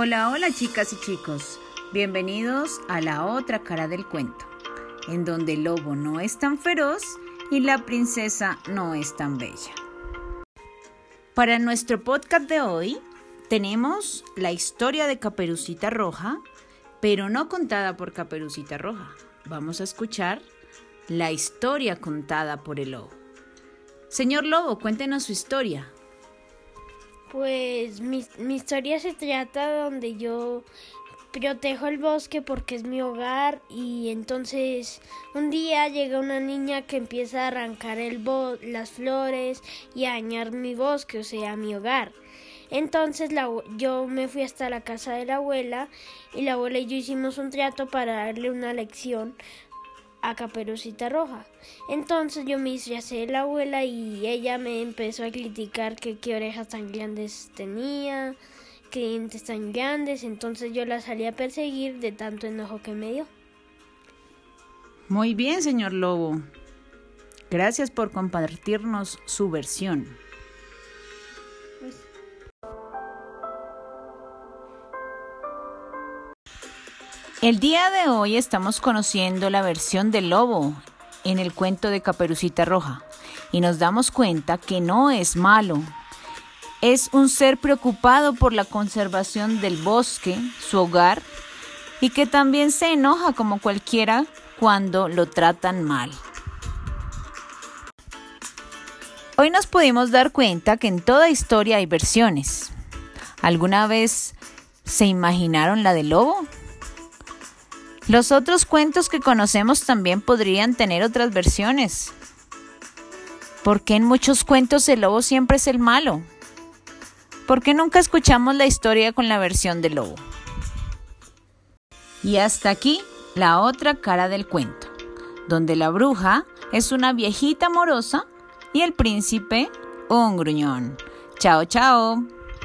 Hola, hola chicas y chicos. Bienvenidos a la otra cara del cuento, en donde el lobo no es tan feroz y la princesa no es tan bella. Para nuestro podcast de hoy tenemos la historia de Caperucita Roja, pero no contada por Caperucita Roja. Vamos a escuchar la historia contada por el lobo. Señor Lobo, cuéntenos su historia. Pues mi, mi historia se trata donde yo protejo el bosque porque es mi hogar y entonces un día llega una niña que empieza a arrancar el las flores y a dañar mi bosque, o sea, mi hogar. Entonces la, yo me fui hasta la casa de la abuela y la abuela y yo hicimos un trato para darle una lección a Caperucita Roja. Entonces yo me hice la abuela y ella me empezó a criticar que qué orejas tan grandes tenía, qué dientes tan grandes, entonces yo la salí a perseguir de tanto enojo que me dio. Muy bien, señor Lobo. Gracias por compartirnos su versión. El día de hoy estamos conociendo la versión del lobo en el cuento de Caperucita Roja y nos damos cuenta que no es malo. Es un ser preocupado por la conservación del bosque, su hogar, y que también se enoja como cualquiera cuando lo tratan mal. Hoy nos pudimos dar cuenta que en toda historia hay versiones. ¿Alguna vez se imaginaron la del lobo? Los otros cuentos que conocemos también podrían tener otras versiones. ¿Por qué en muchos cuentos el lobo siempre es el malo? ¿Por qué nunca escuchamos la historia con la versión del lobo? Y hasta aquí la otra cara del cuento, donde la bruja es una viejita amorosa y el príncipe un gruñón. Chao, chao.